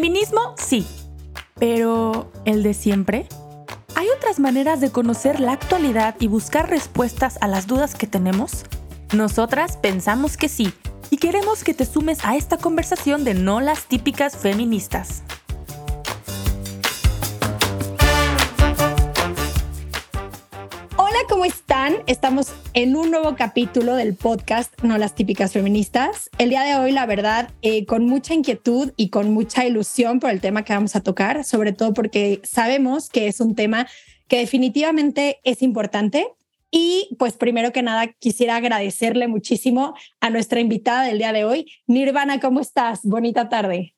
Feminismo, sí. Pero, ¿el de siempre? ¿Hay otras maneras de conocer la actualidad y buscar respuestas a las dudas que tenemos? Nosotras pensamos que sí y queremos que te sumes a esta conversación de no las típicas feministas. Hola, ¿cómo Estamos en un nuevo capítulo del podcast No las típicas feministas. El día de hoy, la verdad, eh, con mucha inquietud y con mucha ilusión por el tema que vamos a tocar, sobre todo porque sabemos que es un tema que definitivamente es importante y pues primero que nada quisiera agradecerle muchísimo a nuestra invitada del día de hoy. Nirvana, ¿cómo estás? Bonita tarde.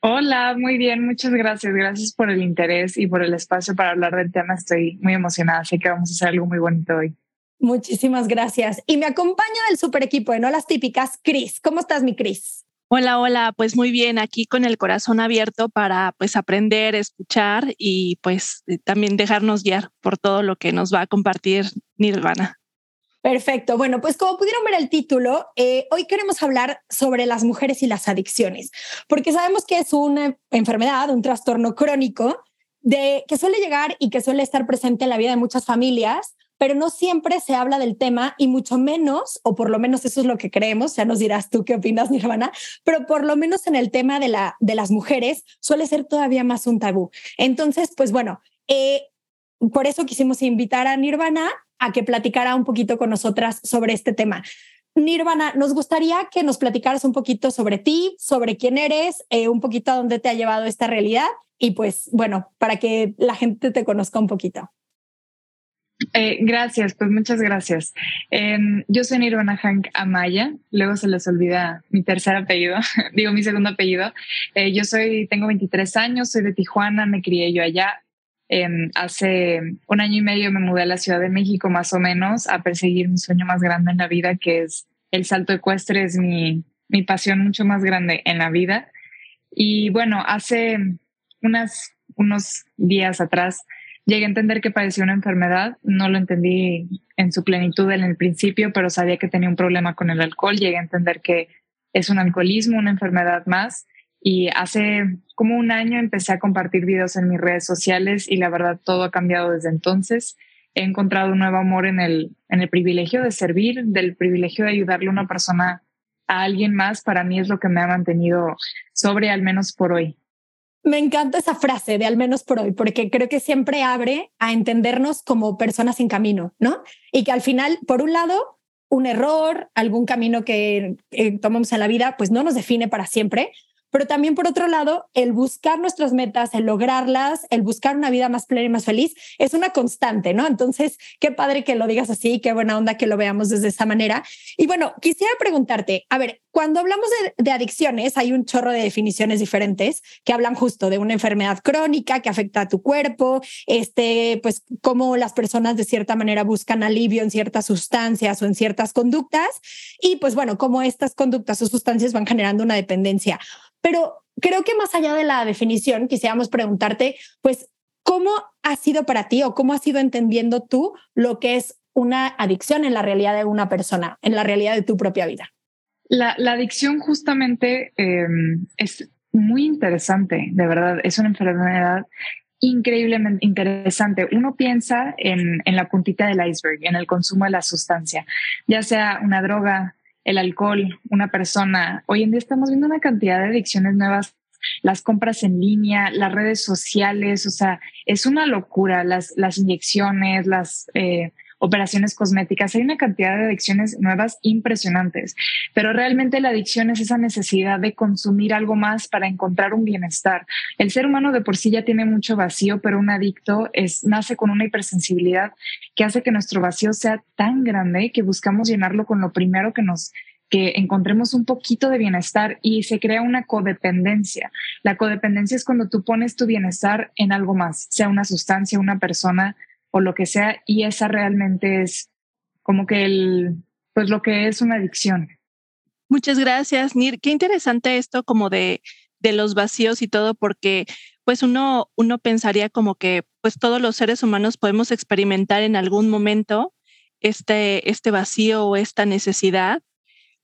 Hola, muy bien, muchas gracias. Gracias por el interés y por el espacio para hablar del tema. Estoy muy emocionada, sé que vamos a hacer algo muy bonito hoy. Muchísimas gracias. Y me acompaña del super equipo de No las típicas, Cris. ¿Cómo estás, mi Cris? Hola, hola, pues muy bien, aquí con el corazón abierto para pues aprender, escuchar y pues eh, también dejarnos guiar por todo lo que nos va a compartir Nirvana. Perfecto. Bueno, pues como pudieron ver el título, eh, hoy queremos hablar sobre las mujeres y las adicciones, porque sabemos que es una enfermedad, un trastorno crónico de que suele llegar y que suele estar presente en la vida de muchas familias pero no siempre se habla del tema y mucho menos, o por lo menos eso es lo que creemos, ya nos dirás tú qué opinas, Nirvana, pero por lo menos en el tema de, la, de las mujeres suele ser todavía más un tabú. Entonces, pues bueno, eh, por eso quisimos invitar a Nirvana a que platicara un poquito con nosotras sobre este tema. Nirvana, nos gustaría que nos platicaras un poquito sobre ti, sobre quién eres, eh, un poquito a dónde te ha llevado esta realidad y pues bueno, para que la gente te conozca un poquito. Eh, gracias, pues muchas gracias. Em, yo soy Nirvana Hank Amaya, luego se les olvida mi tercer apellido, digo mi segundo apellido. Eh, yo soy, tengo 23 años, soy de Tijuana, me crié yo allá. Em, hace un año y medio me mudé a la Ciudad de México más o menos a perseguir mi sueño más grande en la vida, que es el salto ecuestre, es mi, mi pasión mucho más grande en la vida. Y bueno, hace unas, unos días atrás Llegué a entender que parecía una enfermedad, no lo entendí en su plenitud en el principio, pero sabía que tenía un problema con el alcohol. Llegué a entender que es un alcoholismo, una enfermedad más. Y hace como un año empecé a compartir videos en mis redes sociales y la verdad todo ha cambiado desde entonces. He encontrado un nuevo amor en el, en el privilegio de servir, del privilegio de ayudarle a una persona a alguien más. Para mí es lo que me ha mantenido sobre, al menos por hoy. Me encanta esa frase de al menos por hoy, porque creo que siempre abre a entendernos como personas en camino, ¿no? Y que al final, por un lado, un error, algún camino que tomamos en la vida, pues no nos define para siempre, pero también por otro lado, el buscar nuestras metas, el lograrlas, el buscar una vida más plena y más feliz, es una constante, ¿no? Entonces, qué padre que lo digas así, qué buena onda que lo veamos desde esa manera. Y bueno, quisiera preguntarte, a ver, cuando hablamos de, adicciones, hay un chorro de definiciones diferentes que hablan justo de una enfermedad crónica que afecta a tu cuerpo, este, pues cómo las personas de cierta manera buscan alivio en ciertas sustancias o en ciertas conductas y pues bueno, cómo estas conductas o sustancias van generando una dependencia. Pero creo que más allá de la definición, quisiéramos preguntarte, pues, ¿cómo ha sido para ti o cómo has ido entendiendo tú lo que es una adicción en la realidad de una persona, en la realidad de tu propia vida? La, adicción justamente em, es muy interesante, de verdad, es una enfermedad increíblemente interesante. Uno piensa en, en, la puntita del iceberg, en el consumo de la sustancia, ya sea una droga, el alcohol, una persona. Hoy en día estamos viendo una cantidad de adicciones nuevas, las compras en línea, las redes sociales, o sea, es una locura, las, las inyecciones, las... Eh, operaciones cosméticas. Hay una cantidad de adicciones nuevas impresionantes, pero realmente la adicción es esa necesidad de consumir algo más para encontrar un bienestar. El ser humano de por sí ya tiene mucho vacío, pero un adicto es, nace con una hipersensibilidad que hace que nuestro vacío sea tan grande que buscamos llenarlo con lo primero que nos que encontremos un poquito de bienestar y se crea una codependencia. La codependencia es cuando tú pones tu bienestar en algo más, sea una sustancia, una persona, o lo que sea, y esa realmente es como que el, pues lo que es una adicción. Muchas gracias, Nir. Qué interesante esto como de, de los vacíos y todo, porque pues uno, uno pensaría como que pues todos los seres humanos podemos experimentar en algún momento este, este vacío o esta necesidad,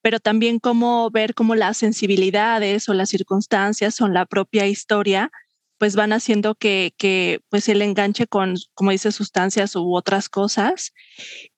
pero también cómo ver cómo las sensibilidades o las circunstancias o la propia historia pues van haciendo que, que pues el enganche con, como dice, sustancias u otras cosas.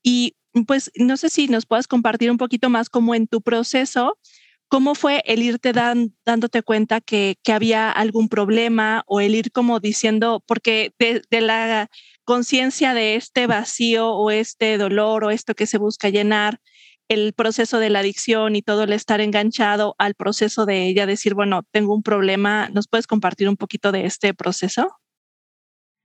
Y pues no sé si nos puedas compartir un poquito más cómo en tu proceso, cómo fue el irte dándote cuenta que, que, había algún problema o el ir como diciendo, porque de, de la conciencia de este vacío o este dolor o esto que se busca llenar, el proceso de la adicción y todo el estar enganchado al proceso de ella decir, bueno, tengo un problema, ¿nos puedes compartir un poquito de este proceso?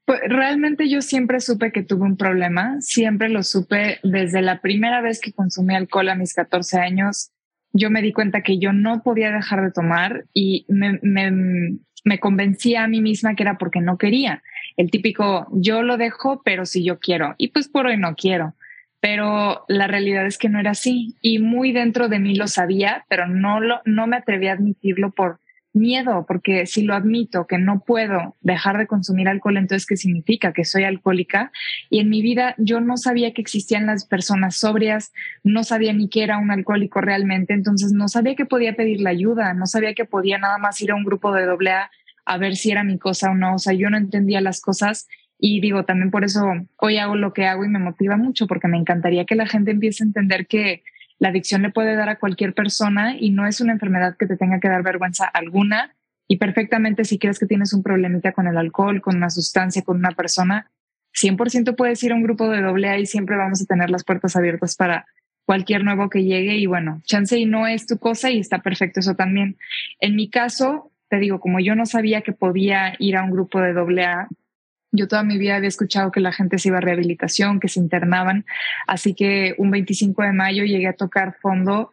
Pues realmente yo siempre supe que tuve un problema, siempre lo supe desde la primera vez que consumí alcohol a mis 14 años. Yo me di cuenta que yo no podía dejar de tomar y me, me, me convencía a mí misma que era porque no quería. El típico, yo lo dejo, pero si yo quiero. Y pues por hoy no quiero pero la realidad es que no era así. Y muy dentro de mí lo sabía, pero no lo no me atreví a admitirlo por miedo, porque si lo admito que no puedo dejar de consumir alcohol, entonces qué significa que soy alcohólica. Y en mi vida yo no sabía que existían las personas sobrias, no sabía ni que era un alcohólico realmente, entonces no sabía que podía pedir la ayuda, no sabía que podía nada más ir a un grupo de doble A a ver si era mi cosa o no, o sea, yo no entendía las cosas y digo, también por eso hoy hago lo que hago y me motiva mucho, porque me encantaría que la gente empiece a entender que la adicción le puede dar a cualquier persona y no es una enfermedad que te tenga que dar vergüenza alguna. Y perfectamente si crees que tienes un problemita con el alcohol, con una sustancia, con una persona, 100% puedes ir a un grupo de doble A y siempre vamos a tener las puertas abiertas para cualquier nuevo que llegue. Y bueno, chance y no es tu cosa y está perfecto eso también. En mi caso, te digo, como yo no sabía que podía ir a un grupo de doble A, yo toda mi vida había escuchado que la gente se iba a rehabilitación, que se internaban, así que un 25 de mayo llegué a tocar fondo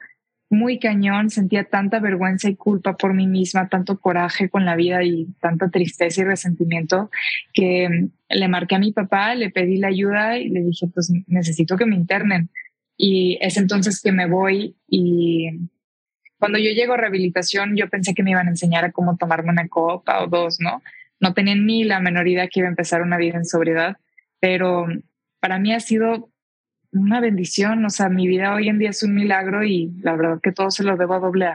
muy cañón, sentía tanta vergüenza y culpa por mí misma, tanto coraje con la vida y tanta tristeza y resentimiento que mm, le marqué a mi papá, le pedí la ayuda y le dije, pues necesito que me internen. Y es entonces que me voy y cuando yo llego a rehabilitación, yo pensé que me iban a enseñar a cómo tomarme una copa o dos, ¿no? No tenía ni la menor idea que iba a empezar una vida en sobriedad, pero para mí ha sido una bendición, o sea, mi vida hoy en día es un milagro y la verdad que todo se lo debo a doble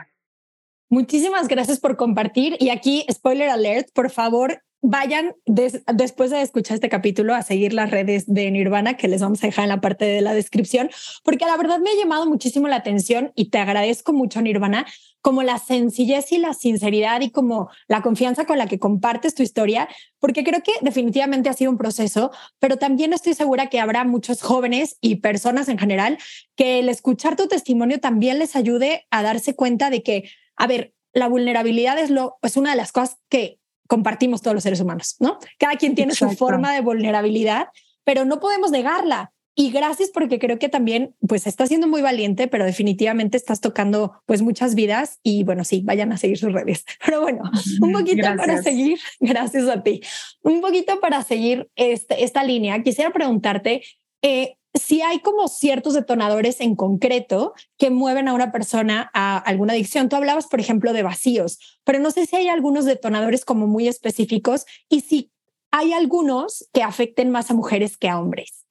Muchísimas gracias por compartir y aquí, spoiler alert, por favor, vayan después de escuchar este capítulo a seguir las redes de Nirvana que les vamos a dejar en la parte de la descripción, porque la verdad me ha llamado muchísimo la atención y te agradezco mucho, Nirvana, como la sencillez y la sinceridad y como la confianza con la que compartes tu historia, porque creo que definitivamente ha sido un proceso, pero también estoy segura que habrá muchos jóvenes y personas en general que el escuchar tu testimonio también les ayude a darse cuenta de que, a ver, la vulnerabilidad es, lo, es una de las cosas que compartimos todos los seres humanos, ¿no? Cada quien tiene su forma de vulnerabilidad, pero no podemos negarla. Y gracias porque creo que también, pues estás siendo muy valiente, pero definitivamente estás tocando pues muchas vidas y bueno, sí, vayan a seguir sus redes. Pero bueno, un poquito para seguir, gracias a ti, un poquito para seguir este, esta línea, quisiera preguntarte eh, si hay como ciertos detonadores en concreto que mueven a una persona a alguna adicción. Tú hablabas, por ejemplo, de vacíos, pero no sé si hay algunos detonadores como muy específicos y si hay algunos que afecten más a mujeres que a hombres.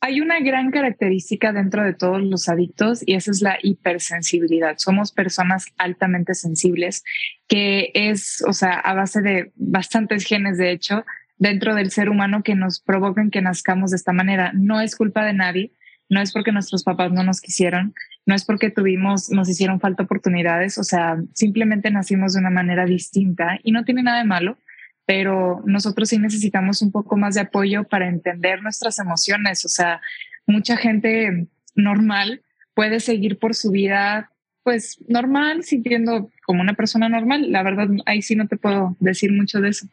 Hay una gran característica dentro de todos los adictos y esa es la hipersensibilidad. Somos personas altamente sensibles, que es, o sea, a base de bastantes genes, de hecho, dentro del ser humano que nos provocan que nazcamos de esta manera. No es culpa de nadie, no es porque nuestros papás no nos quisieron, no es porque tuvimos, nos hicieron falta oportunidades, o sea, simplemente nacimos de una manera distinta y no tiene nada de malo pero nosotros sí necesitamos un poco más de apoyo para entender nuestras emociones. O sea, mucha gente normal puede seguir por su vida pues normal, sintiendo como una persona normal. La verdad, ahí sí no te puedo decir mucho de eso.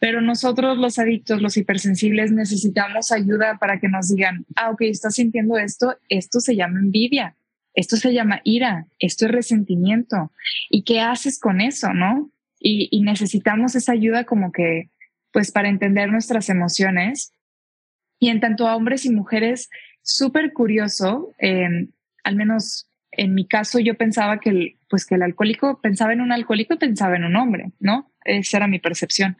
Pero nosotros los adictos, los hipersensibles, necesitamos ayuda para que nos digan, ah, ok, estás sintiendo esto, esto se llama envidia, esto se llama ira, esto es resentimiento. ¿Y qué haces con eso, no? y, necesitamos esa ayuda como que, pues para entender nuestras emociones. Y en tanto a hombres y mujeres, súper curioso, em, al menos en mi caso yo pensaba que el, pues que el alcohólico pensaba en un alcohólico pensaba en un hombre, ¿no? Esa era mi percepción.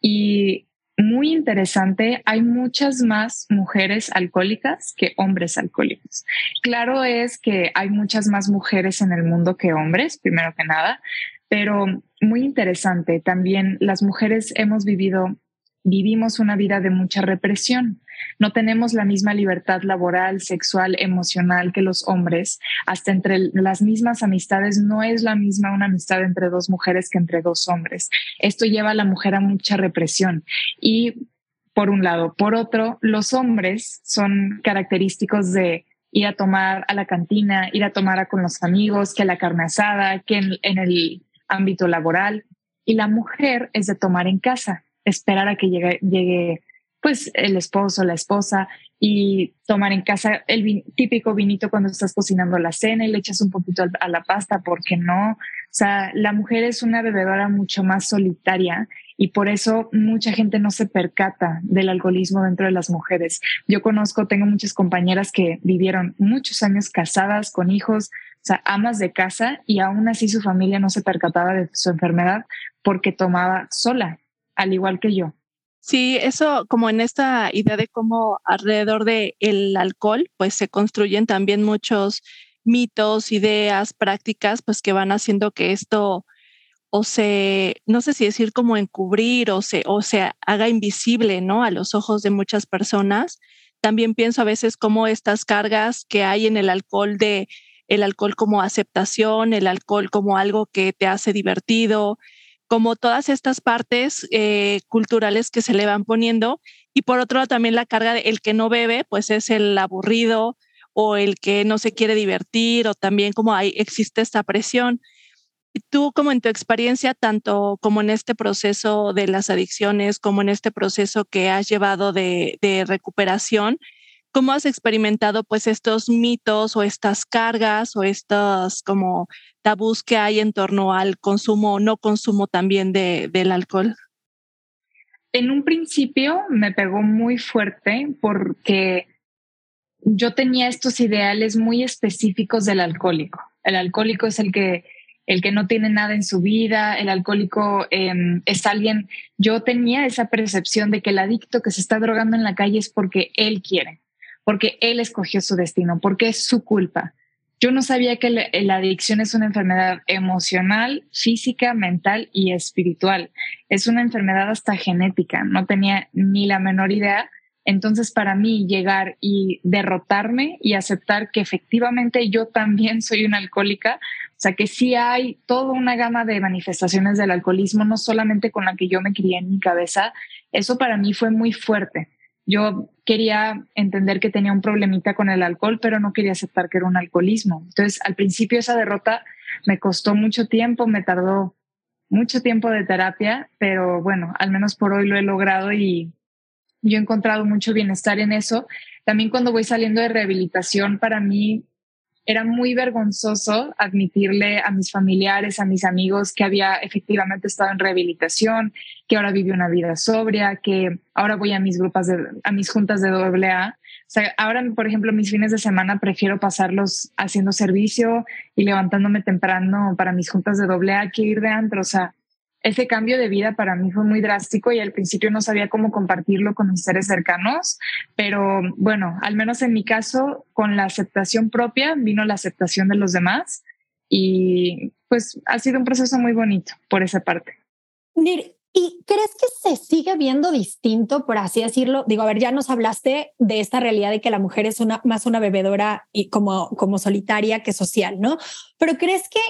Y muy interesante, hay muchas más mujeres alcohólicas que hombres alcohólicos. Claro es que hay muchas más mujeres en el mundo que hombres, primero que nada, pero muy interesante. También las mujeres hemos vivido, vivimos una vida de mucha represión. No tenemos la misma libertad laboral, sexual, emocional que los hombres. Hasta entre las mismas amistades no es la misma una amistad entre dos mujeres que entre dos hombres. Esto lleva a la mujer a mucha represión. Y por un lado. Por otro, los hombres son característicos de ir a tomar a la cantina, ir a tomar con los amigos, que la carne asada, que en, el ámbito laboral. Y la mujer es de tomar en casa, esperar a que llegue, llegue pues el esposo, la esposa y tomar en casa el típico vinito cuando estás cocinando la cena y le echas un poquito a la pasta, porque no? O sea, la mujer es una bebedora mucho más solitaria y por eso mucha gente no se percata del alcoholismo dentro de las mujeres. Yo conozco, tengo muchas compañeras que vivieron muchos años casadas con hijos, o sea, amas de casa y aún así su familia no se percataba de su enfermedad porque tomaba sola, al igual que yo. Sí, eso como en esta idea de cómo alrededor del el alcohol, pues se construyen también muchos mitos, ideas, prácticas, pues que van haciendo que esto o se, no sé si decir como encubrir o se, o se haga invisible, ¿no? A los ojos de muchas personas. También pienso a veces como estas cargas que hay en el alcohol de el alcohol como aceptación, el alcohol como algo que te hace divertido, como todas estas partes eh, culturales que se le van poniendo. Y por otro lado, también la carga de que no bebe, pues es el aburrido o el que no se quiere divertir, o también como hay, existe esta presión. Y tú, como en tu experiencia, tanto como en este proceso de las adicciones, como en este proceso que has llevado de recuperación, ¿cómo has experimentado pues estos mitos o estas cargas o estas como tabús que hay en torno al consumo o no consumo también de, del alcohol? En un principio me pegó muy fuerte porque yo tenía estos ideales muy específicos del alcohólico. El alcohólico es el que el que no tiene nada en su vida, el alcohólico em, es alguien, yo tenía esa percepción de que el adicto que se está drogando en la calle es porque él quiere, porque él escogió su destino, porque es su culpa. Yo no sabía que la, adicción es una enfermedad emocional, física, mental y espiritual. Es una enfermedad hasta genética. No tenía ni la menor idea. Entonces, para mí, llegar y derrotarme y aceptar que efectivamente yo también soy una alcohólica, o sea, que sí hay toda una gama de manifestaciones del alcoholismo, no solamente con la que yo me crié en mi cabeza, eso para mí fue muy fuerte yo quería entender que tenía un problemita con el alcohol, pero no quería aceptar que era un alcoholismo. Entonces, al principio esa derrota me costó mucho tiempo, me tardó mucho tiempo de terapia, pero bueno, al menos por hoy lo he logrado y yo he encontrado mucho bienestar en eso. También cuando voy saliendo de rehabilitación, para mí era muy vergonzoso admitirle a mis familiares, a mis amigos que había efectivamente estado en rehabilitación, que ahora vive una vida sobria, que ahora voy a mis grupos, de, a mis juntas de AA. O sea, ahora, por ejemplo, mis fines de semana prefiero pasarlos haciendo servicio y levantándome temprano para mis juntas de AA que ir de antro. O sea, ese cambio de vida para mí fue muy drástico y al principio no sabía cómo compartirlo con mis seres cercanos, pero bueno, al menos en mi caso, con la aceptación propia vino la aceptación de los demás y pues ha sido un proceso muy bonito por esa parte. ¿Y crees que se sigue viendo distinto, por así decirlo? Digo, a ver, ya nos hablaste de esta realidad de que la mujer es una, más una bebedora y como, como solitaria que social, ¿no? Pero ¿crees que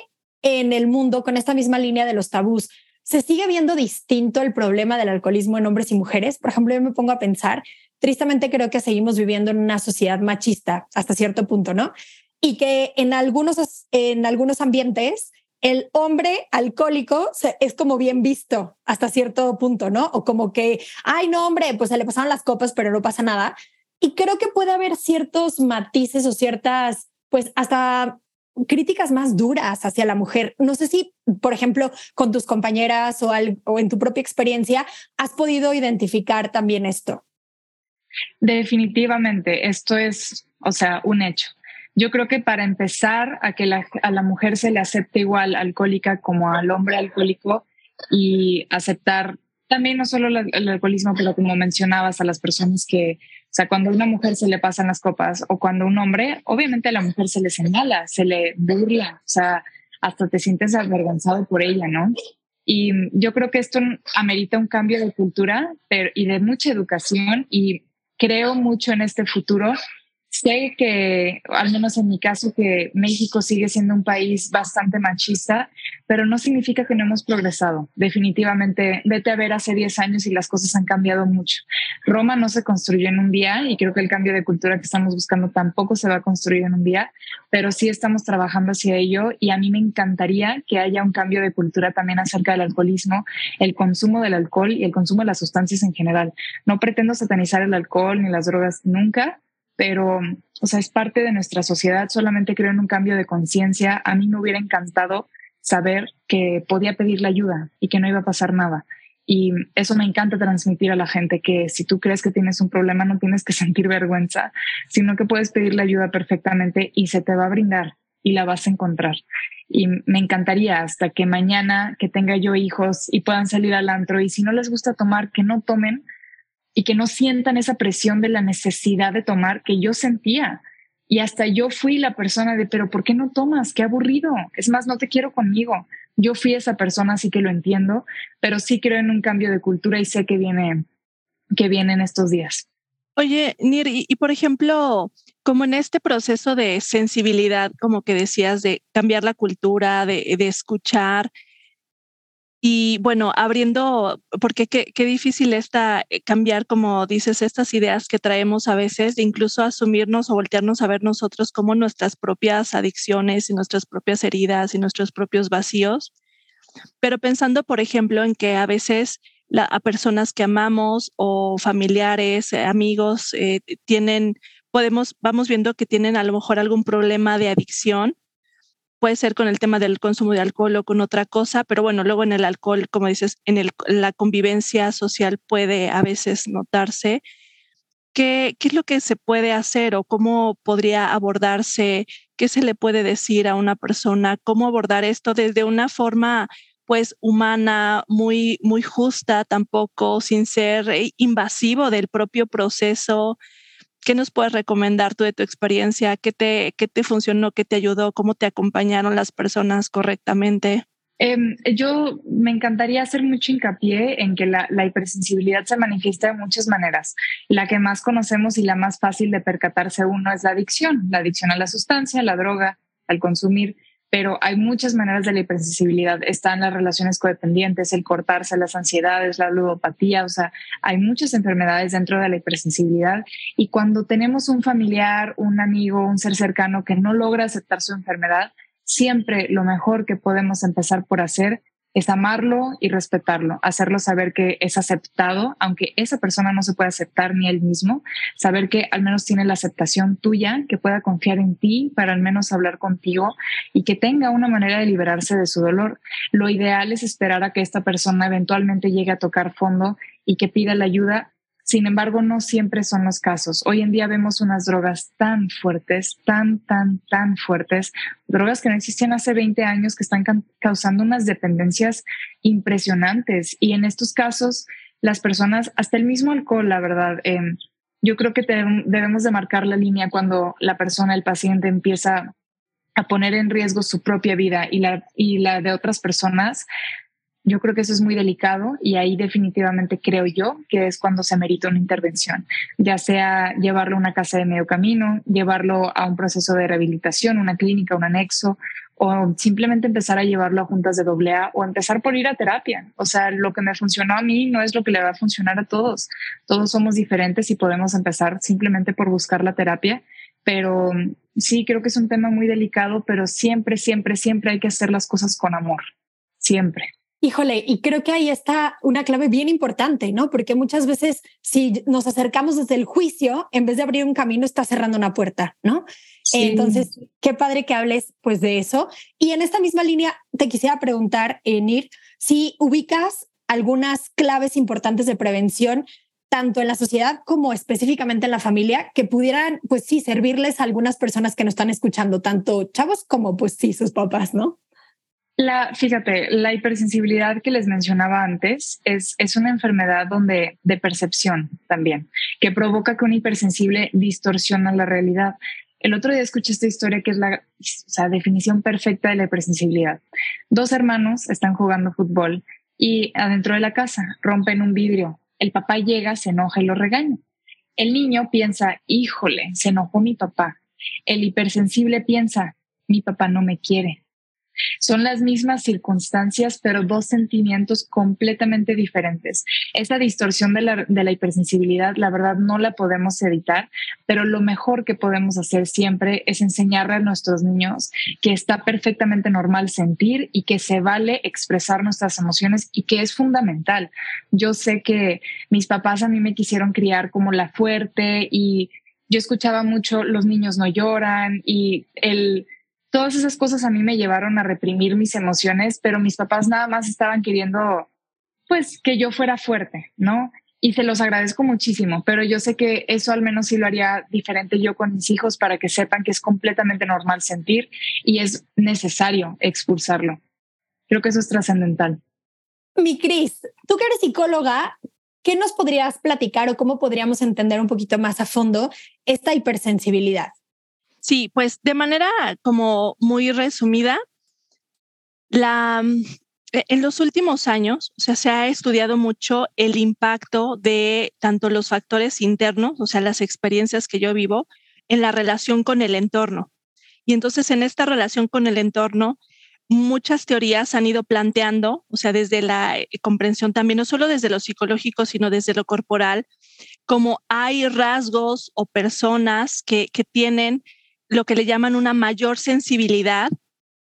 en el mundo, con esta misma línea de los tabús, se sigue viendo distinto el problema del alcoholismo en hombres y mujeres. Por ejemplo, yo me pongo a pensar, tristemente creo que seguimos viviendo en una sociedad machista hasta cierto punto, ¿no? Y que en algunos, en algunos ambientes el hombre alcohólico es como bien visto hasta cierto punto, ¿no? O como que, ay, no, hombre, pues se le pasaron las copas, pero no pasa nada. Y creo que puede haber ciertos matices o ciertas, pues hasta críticas más duras hacia la mujer. No sé si, por ejemplo, con tus compañeras o, o en tu propia experiencia, has podido identificar también esto. Definitivamente, esto es, o sea, un hecho. Yo creo que para empezar a que a la mujer se le acepte igual alcohólica como al hombre alcohólico y aceptar también no solo el, alcoholismo, pero como mencionabas a las personas que, o sea, cuando a una mujer se le pasan las copas o cuando a un hombre, obviamente a la mujer se le señala, se le burla, o sea, hasta te sientes avergonzado por ella, ¿no? Y yo creo que esto amerita un cambio de cultura y de mucha educación y creo mucho en este futuro Sé que, al menos en mi caso, que México sigue siendo un país bastante machista, pero no significa que no hemos progresado. Definitivamente, vete a ver hace 10 años y las cosas han cambiado mucho. Roma no se construyó en un día y creo que el cambio de cultura que estamos buscando tampoco se va a construir en un día, pero sí estamos trabajando hacia ello y a mí me encantaría que haya un cambio de cultura también acerca del alcoholismo, el consumo del alcohol y el consumo de las sustancias en general. No pretendo satanizar el alcohol ni las drogas nunca pero, o sea, es parte de nuestra sociedad, solamente creo en un cambio de conciencia. A mí me hubiera encantado saber que podía pedirle ayuda y que no iba a pasar nada. Y eso me encanta transmitir a la gente, que si tú crees que tienes un problema no tienes que sentir vergüenza, sino que puedes pedirle ayuda perfectamente y se te va a brindar y la vas a encontrar. Y me encantaría hasta que mañana que tenga yo hijos y puedan salir al antro y si no les gusta tomar, que no tomen, y que no sientan esa presión de la necesidad de tomar que yo sentía. Y hasta yo fui la persona de, pero ¿por qué no tomas? Qué aburrido. Es más, no te quiero conmigo. Yo fui esa persona, así que lo entiendo, pero sí creo en un cambio de cultura y sé que viene, que viene en estos días. Oye, Nir, y, por ejemplo, como en este proceso de sensibilidad, como que decías, de cambiar la cultura, de, de escuchar, y bueno, abriendo, porque qué, difícil está eh, cambiar, como dices, estas ideas que traemos a veces, incluso asumirnos o voltearnos a ver nosotros como nuestras propias adicciones y nuestras propias heridas y nuestros propios vacíos. Pero pensando, por ejemplo, en que a veces a personas que amamos o familiares, eh, amigos, eh, tienen, podemos, vamos viendo que tienen a lo mejor algún problema de adicción puede ser con el tema del consumo de alcohol o con otra cosa, pero bueno, luego en el alcohol, como dices, en la convivencia social puede a veces notarse. ¿Qué, ¿Qué es lo que se puede hacer o cómo podría abordarse? ¿Qué se le puede decir a una persona? ¿Cómo abordar esto desde una forma pues humana, muy, muy justa tampoco, sin ser eh, invasivo del propio proceso? ¿Qué nos puedes recomendar tú de tu experiencia? ¿Qué te, qué te funcionó? ¿Qué te ayudó? ¿Cómo te acompañaron las personas correctamente? Em, yo me encantaría hacer mucho hincapié en que la, la, hipersensibilidad se manifiesta de muchas maneras. La que más conocemos y la más fácil de percatarse uno es la adicción, la adicción a la sustancia, la droga, al consumir pero hay muchas maneras de la hipersensibilidad. Están las relaciones codependientes, el cortarse, las ansiedades, la ludopatía, o sea, hay muchas enfermedades dentro de la hipersensibilidad y cuando tenemos un familiar, un amigo, un ser cercano que no logra aceptar su enfermedad, siempre lo mejor que podemos empezar por hacer es amarlo y respetarlo, hacerlo saber que es aceptado, aunque esa persona no se puede aceptar ni él mismo, saber que al menos tiene la aceptación tuya, que pueda confiar en ti para al menos hablar contigo y que tenga una manera de liberarse de su dolor. Lo ideal es esperar a que esta persona eventualmente llegue a tocar fondo y que pida la ayuda sin embargo, no siempre son los casos. Hoy en día vemos unas drogas tan fuertes, tan, tan, tan fuertes, drogas que no existían hace 20 años que están causando unas dependencias impresionantes. Y en estos casos, las personas, hasta el mismo alcohol, la verdad, em, yo creo que debemos de marcar la línea cuando la persona, el paciente empieza a poner en riesgo su propia vida y la, y la de otras personas, yo creo que eso es muy delicado y ahí definitivamente creo yo que es cuando se merita una intervención, ya sea llevarlo a una casa de medio camino, llevarlo a un proceso de rehabilitación, una clínica, un anexo, o simplemente empezar a llevarlo a juntas de doble A o empezar por ir a terapia. O sea, lo que me funcionó a mí no es lo que le va a funcionar a todos. Todos somos diferentes y podemos empezar simplemente por buscar la terapia. Pero sí, creo que es un tema muy delicado, pero siempre, siempre, siempre hay que hacer las cosas con amor. Siempre. Híjole, y creo que ahí está una clave bien importante, ¿no? Porque muchas veces si nos acercamos desde el juicio, en vez de abrir un camino, está cerrando una puerta, ¿no? Entonces, qué padre que hables pues de eso. Y en esta misma línea, te quisiera preguntar, eh, Nir, si ubicas algunas claves importantes de prevención tanto en la sociedad como específicamente en la familia, que pudieran, pues sí, servirles a algunas personas que nos están escuchando, tanto chavos como, pues sí, sus papás, ¿no? La, fíjate, la hipersensibilidad que les mencionaba antes es, es una enfermedad donde, de percepción también, que provoca que un hipersensible distorsiona la realidad. El otro día escuché esta historia que es la definición perfecta de la hipersensibilidad. Dos hermanos están jugando fútbol y adentro de la casa rompen un vidrio. El papá llega, se enoja y lo regaña. El niño piensa, híjole, se enojó mi papá. El hipersensible piensa, mi papá no me quiere. Son las mismas circunstancias, pero dos sentimientos completamente diferentes. Esa distorsión de la, hipersensibilidad, la verdad, no la podemos evitar, pero lo mejor que podemos hacer siempre es enseñarle a nuestros niños que está perfectamente normal sentir y que se vale expresar nuestras emociones y que es fundamental. Yo sé que mis papás a mí me quisieron criar como la fuerte y yo escuchaba mucho los niños no lloran y el todas esas cosas a mí me llevaron a reprimir mis emociones, pero mis papás nada más estaban queriendo, pues, que yo fuera fuerte, ¿no? Y se los agradezco muchísimo, pero yo sé que eso al menos sí lo haría diferente yo con mis hijos para que sepan que es completamente normal sentir y es necesario expulsarlo. Creo que eso es trascendental. Mi Cris, tú que eres psicóloga, ¿qué nos podrías platicar o cómo podríamos entender un poquito más a fondo esta hipersensibilidad? Sí, pues de manera como muy resumida, la, mm, e, en los últimos años o sea, se ha estudiado mucho el impacto de tanto los factores internos, o sea, las experiencias que yo vivo, en la relación con el entorno. Y entonces en esta relación con el entorno, muchas teorías han ido planteando, o sea, desde la eh, comprensión también, no solo desde lo psicológico, sino desde lo corporal, como hay rasgos o personas que, que tienen lo que le llaman una mayor sensibilidad,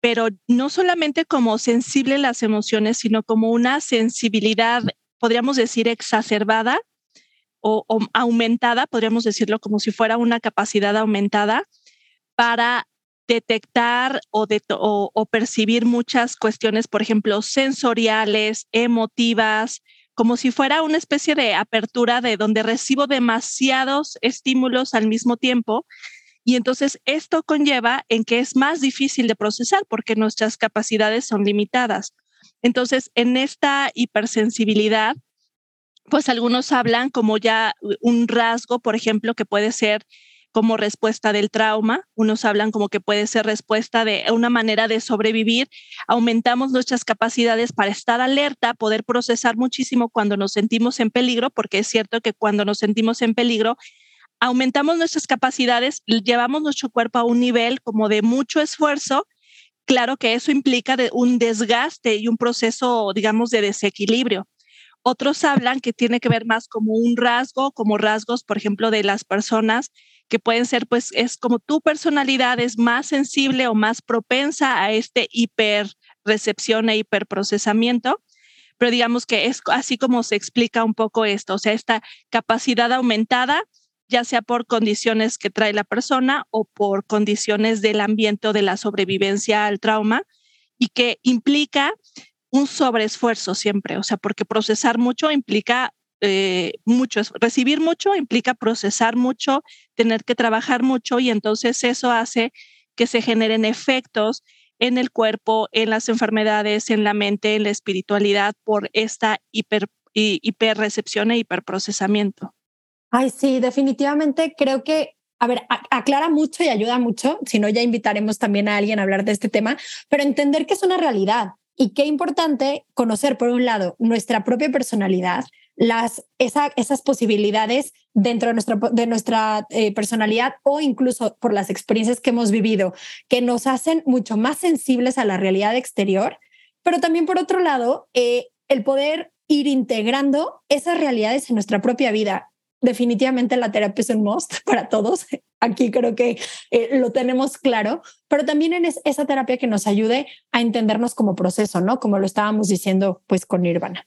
pero no solamente como sensible las emociones, sino como una sensibilidad, podríamos decir, exacerbada o, aumentada, podríamos decirlo como si fuera una capacidad aumentada para detectar o, percibir muchas cuestiones, por ejemplo, sensoriales, emotivas, como si fuera una especie de apertura de donde recibo demasiados estímulos al mismo tiempo y entonces esto conlleva en que es más difícil de procesar porque nuestras capacidades son limitadas. Entonces, en esta hipersensibilidad, pues algunos hablan como ya un rasgo, por ejemplo, que puede ser como respuesta del trauma, unos hablan como que puede ser respuesta de una manera de sobrevivir, aumentamos nuestras capacidades para estar alerta, poder procesar muchísimo cuando nos sentimos en peligro, porque es cierto que cuando nos sentimos en peligro aumentamos nuestras capacidades, llevamos nuestro cuerpo a un nivel como de mucho esfuerzo, claro que eso implica un desgaste y un proceso, digamos, de desequilibrio. Otros hablan que tiene que ver más como un rasgo, como rasgos, por ejemplo, de las personas que pueden ser, pues, es como tu personalidad es más sensible o más propensa a este hiperrecepción e hiperprocesamiento pero digamos que es así como se explica un poco esto, o sea, esta capacidad aumentada ya sea por condiciones que trae la persona o por condiciones del ambiente o de la sobrevivencia al trauma y que implica un sobreesfuerzo siempre, o sea, porque procesar mucho implica eh, mucho, recibir mucho implica procesar mucho, tener que trabajar mucho y entonces eso hace que se generen efectos en el cuerpo, en las enfermedades, en la mente, en la espiritualidad por esta hiper, hiperrecepción e hiperprocesamiento. Ay, sí, definitivamente creo que, a ver, aclara mucho y ayuda mucho, si no ya invitaremos también a alguien a hablar de este tema, pero entender que es una realidad y qué importante conocer, por un lado, nuestra propia personalidad, las, esas posibilidades dentro de nuestra, de nuestra eh, personalidad o incluso por las experiencias que hemos vivido, que nos hacen mucho más sensibles a la realidad exterior, pero también por otro lado, eh, el poder ir integrando esas realidades en nuestra propia vida definitivamente la terapia es un must para todos. Aquí creo que eh, lo tenemos claro, pero también en esa terapia que nos ayude a entendernos como proceso, ¿no? Como lo estábamos diciendo pues con Nirvana.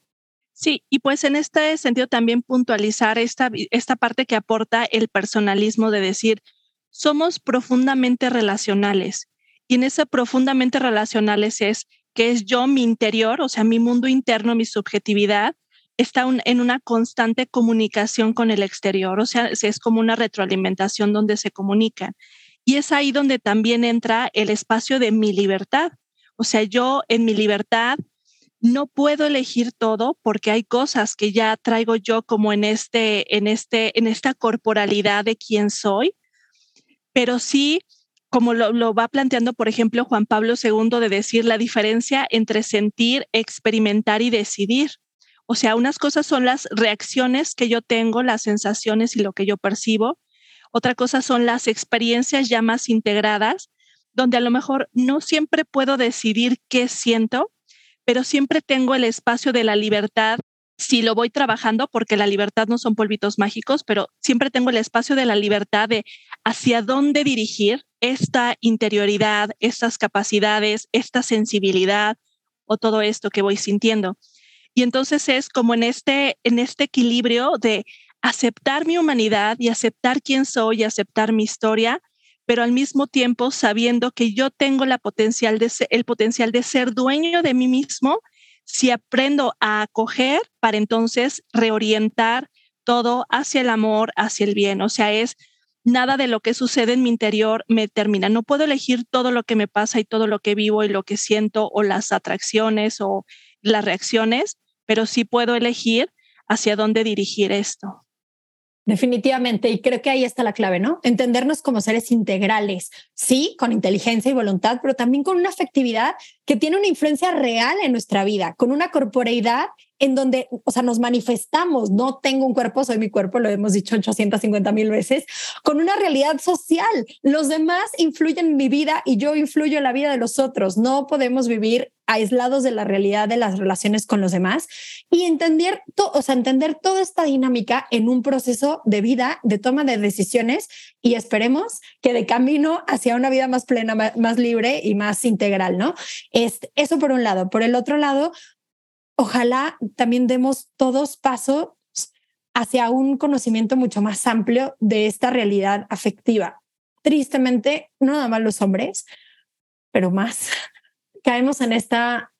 Sí, y pues en este sentido también puntualizar esta, esta parte que aporta el personalismo de decir, somos profundamente relacionales. Y en ese profundamente relacionales es que es yo, mi interior, o sea, mi mundo interno, mi subjetividad, está en una constante comunicación con el exterior, o sea, es como una retroalimentación donde se comunican. Y es ahí donde también entra el espacio de mi libertad. O sea, yo en mi libertad no puedo elegir todo porque hay cosas que ya traigo yo como en este, en este, en esta corporalidad de quién soy, pero sí, como lo, lo va planteando, por ejemplo, Juan Pablo II, de decir la diferencia entre sentir, experimentar y decidir. O sea, unas cosas son las reacciones que yo tengo, las sensaciones y lo que yo percibo. Otra cosa son las experiencias ya más integradas, donde a lo mejor no siempre puedo decidir qué siento, pero siempre tengo el espacio de la libertad si lo voy trabajando, porque la libertad no son polvitos mágicos, pero siempre tengo el espacio de la libertad de hacia dónde dirigir esta interioridad, estas capacidades, esta sensibilidad o todo esto que voy sintiendo. Y entonces es como en este, en este equilibrio de aceptar mi humanidad y aceptar quién soy y aceptar mi historia, pero al mismo tiempo sabiendo que yo tengo el potencial de ser dueño de mí mismo si aprendo a acoger para entonces reorientar todo hacia el amor, hacia el bien. O sea, es nada de lo que sucede en mi interior me termina. No puedo elegir todo lo que me pasa y todo lo que vivo y lo que siento o las atracciones o las reacciones, pero sí puedo elegir hacia dónde dirigir esto. Definitivamente, y creo que ahí está la clave, ¿no? Entendernos como seres integrales, sí, con inteligencia y voluntad, pero también con una afectividad que tiene una influencia real en nuestra vida, con una corporeidad en donde, o sea, nos manifestamos, no tengo un cuerpo, soy mi cuerpo, lo hemos dicho 850 mil veces, con una realidad social. Los demás influyen en mi vida y yo influyo en la vida de los otros. No podemos vivir aislados de la realidad de las relaciones con los demás y entender, o sea, entender toda esta dinámica en un proceso de vida, de toma de decisiones y esperemos que de camino hacia una vida más plena, más libre y más integral, ¿no? Este, eso por un lado. Por el otro lado, ojalá también demos todos pasos hacia un conocimiento mucho más amplio de esta realidad afectiva. Tristemente, no nada más los hombres, pero más caemos en esta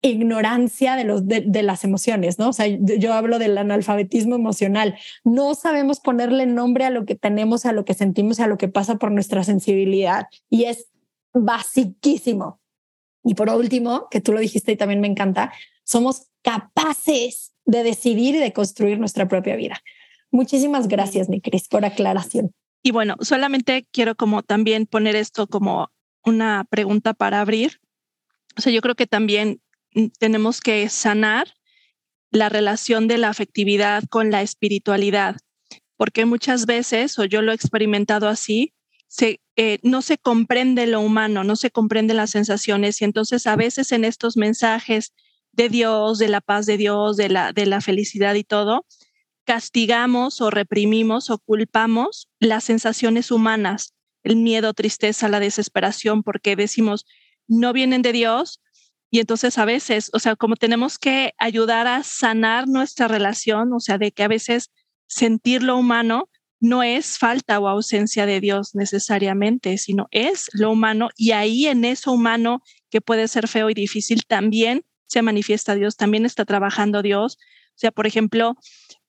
ignorancia de, los, de, las emociones, ¿no? O sea, yo hablo del analfabetismo emocional. No sabemos ponerle nombre a lo que tenemos, a lo que sentimos, a lo que pasa por nuestra sensibilidad. Y es basiquísimo. Y por último, que tú lo dijiste y también me encanta, somos capaces de decidir y de construir nuestra propia vida. Muchísimas gracias, mi Cris, por aclaración. Y bueno, solamente quiero como también poner esto como una pregunta para abrir. O sea, yo creo que también mm, tenemos que sanar la relación de la afectividad con la espiritualidad, porque muchas veces, o yo lo he experimentado así, se, eh, no se comprende lo humano, no se comprenden las sensaciones y entonces a veces en estos mensajes de Dios, de la paz de Dios, de la, de la felicidad y todo, castigamos o reprimimos o culpamos las sensaciones humanas, el miedo, tristeza, la desesperación, porque decimos, no vienen de Dios. Y entonces a veces, o sea, como tenemos que ayudar a sanar nuestra relación, o sea, de que a veces sentir lo humano no es falta o ausencia de Dios necesariamente, sino es lo humano y ahí en eso humano que puede ser feo y difícil también se manifiesta Dios, también está trabajando Dios. O sea, por ejemplo,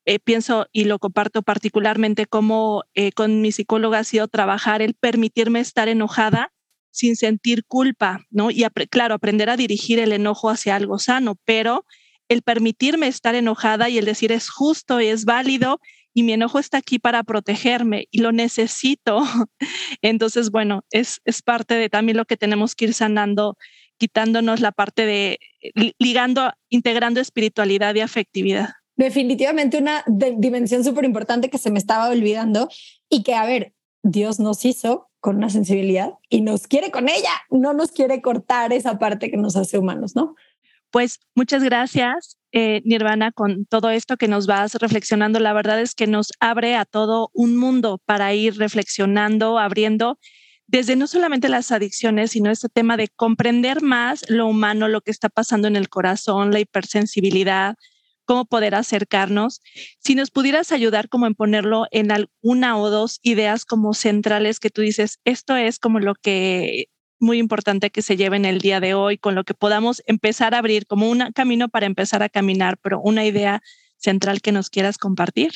eh, pienso y lo comparto particularmente como eh, con mi psicóloga ha sido trabajar el permitirme estar enojada sin sentir culpa, ¿no? Y claro, aprender a dirigir el enojo hacia algo sano, pero el permitirme estar enojada y el decir es justo y es válido y mi enojo está aquí para protegerme y lo necesito. Entonces, bueno, es, es parte de también lo que tenemos que ir sanando quitándonos la parte de ligando, integrando espiritualidad y afectividad. Definitivamente una dimensión súper importante que se me estaba olvidando y que, a ver, Dios nos hizo con una sensibilidad y nos quiere con ella, no nos quiere cortar esa parte que nos hace humanos, ¿no? Pues muchas gracias, eh, Nirvana, con todo esto que nos vas reflexionando. La verdad es que nos abre a todo un mundo para ir reflexionando, abriendo desde no solamente las adicciones, sino este tema de comprender más lo humano, lo que está pasando en el corazón, la hipersensibilidad, cómo poder acercarnos. Si nos pudieras ayudar como en ponerlo en alguna o dos ideas como centrales que tú dices, esto es como lo que muy importante que se lleve en el día de hoy, con lo que podamos empezar a abrir como un camino para empezar a caminar, pero una idea central que nos quieras compartir.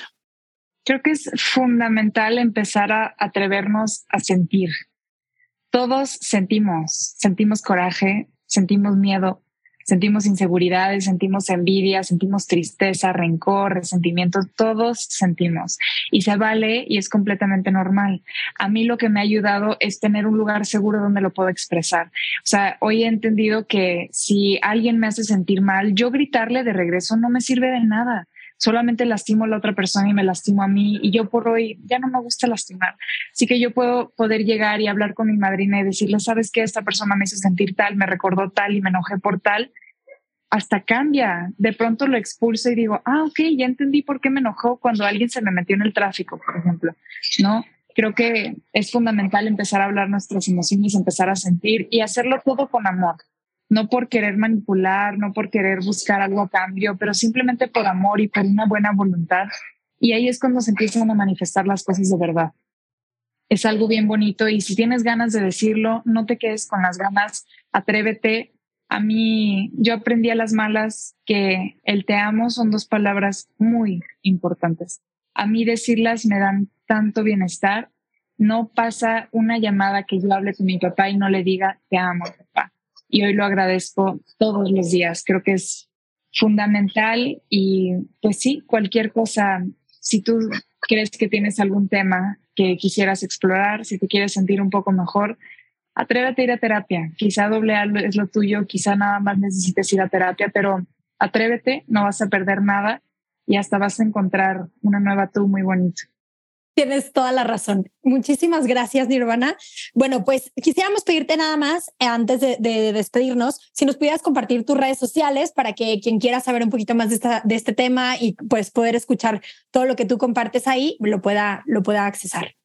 Creo que es fundamental empezar a atrevernos a sentir, todos sentimos, sentimos coraje, sentimos miedo, sentimos inseguridades, sentimos envidia, sentimos tristeza, rencor, resentimiento, todos sentimos y se vale y es completamente normal. A mí lo que me ha ayudado es tener un lugar seguro donde lo puedo expresar. O sea, hoy he entendido que si alguien me hace sentir mal, yo gritarle de regreso no me sirve de nada solamente lastimo a la otra persona y me lastimo a mí y yo por hoy ya no me gusta lastimar. Así que yo puedo poder llegar y hablar con mi madrina y decirle, sabes que esta persona me hizo sentir tal, me recordó tal y me enojé por tal. Hasta cambia. De pronto lo expulso y digo, ah, ok, ya entendí por qué me enojó cuando alguien se me metió en el tráfico, por ejemplo. No, creo que es fundamental empezar a hablar nuestras emociones, empezar a sentir y hacerlo todo con amor no por querer manipular, no por querer buscar algo a cambio, pero simplemente por amor y por una buena voluntad. Y ahí es cuando se empiezan a manifestar las cosas de verdad. Es algo bien bonito y si tienes ganas de decirlo, no te quedes con las ganas, atrévete. A mí, yo aprendí a las malas que el te amo son dos palabras muy importantes. A mí decirlas me dan tanto bienestar. No pasa una llamada que yo hable con mi papá y no le diga te amo, papá y hoy lo agradezco todos los días. Creo que es fundamental y pues sí, cualquier cosa, si tú crees que tienes algún tema que quisieras explorar, si te quieres sentir un poco mejor, atrévete a ir a terapia. Quizá doble es lo tuyo, quizá nada más necesites ir a terapia, pero atrévete, no vas a perder nada y hasta vas a encontrar una nueva tú muy bonita. Tienes toda la razón. Muchísimas gracias, Nirvana. Bueno, pues quisiéramos pedirte nada más, eh, antes de, despedirnos, si nos pudieras compartir tus redes sociales para que quien quiera saber un poquito más de, esta, de este tema y pues poder escuchar todo lo que tú compartes ahí, lo pueda, lo pueda accesar.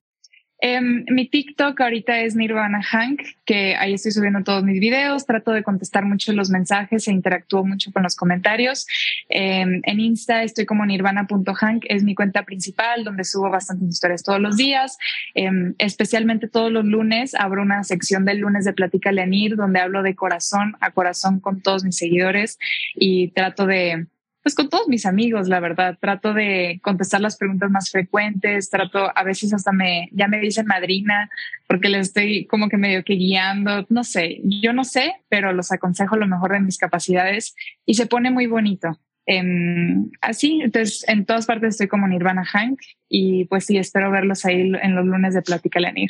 Em, mi TikTok ahorita es Nirvana Hank, que ahí estoy subiendo todos mis videos, trato de contestar mucho los mensajes e interactúo mucho con los comentarios. Em, en Insta estoy como nirvana.hank, es mi cuenta principal donde subo bastantes historias todos los días, em, especialmente todos los lunes abro una sección del lunes de Plática Leonir donde hablo de corazón a corazón con todos mis seguidores y trato de pues con todos mis amigos, la verdad. Trato de contestar las preguntas más frecuentes, trato, a veces hasta me, ya me dicen madrina, porque les estoy como que medio que guiando, no sé, yo no sé, pero los aconsejo lo mejor de mis capacidades y se pone muy bonito. Em, así, entonces en todas partes estoy como Nirvana Hank y pues sí, espero verlos ahí en los lunes de Plática Lenir.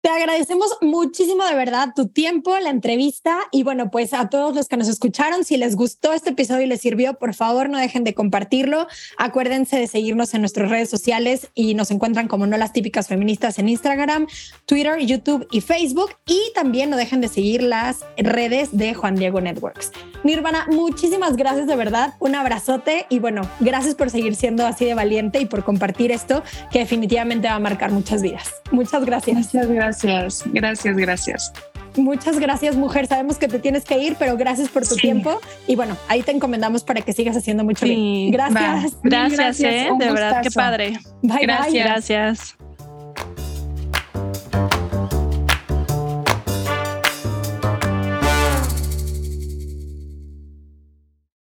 Te agradecemos muchísimo de verdad tu tiempo, la entrevista y bueno, pues a todos los que nos escucharon, si les gustó este episodio y les sirvió, por favor no dejen de compartirlo. Acuérdense de seguirnos en nuestras redes sociales y nos encuentran como no las típicas feministas en Instagram, Twitter, YouTube y Facebook y también no dejen de seguir las redes de Juan Diego Networks. Nirvana, muchísimas gracias de verdad, un abrazote y bueno, gracias por seguir siendo así de valiente y por compartir esto que definitivamente va a marcar muchas vidas. Muchas gracias. Muchas gracias. Gracias, gracias, gracias. Muchas gracias, mujer. Sabemos que te tienes que ir, pero gracias por tu tiempo. Y bueno, ahí te encomendamos para que sigas haciendo mucho bien. Gracias. Gracias, eh, de verdad, qué padre. Bye, gracias. Gracias.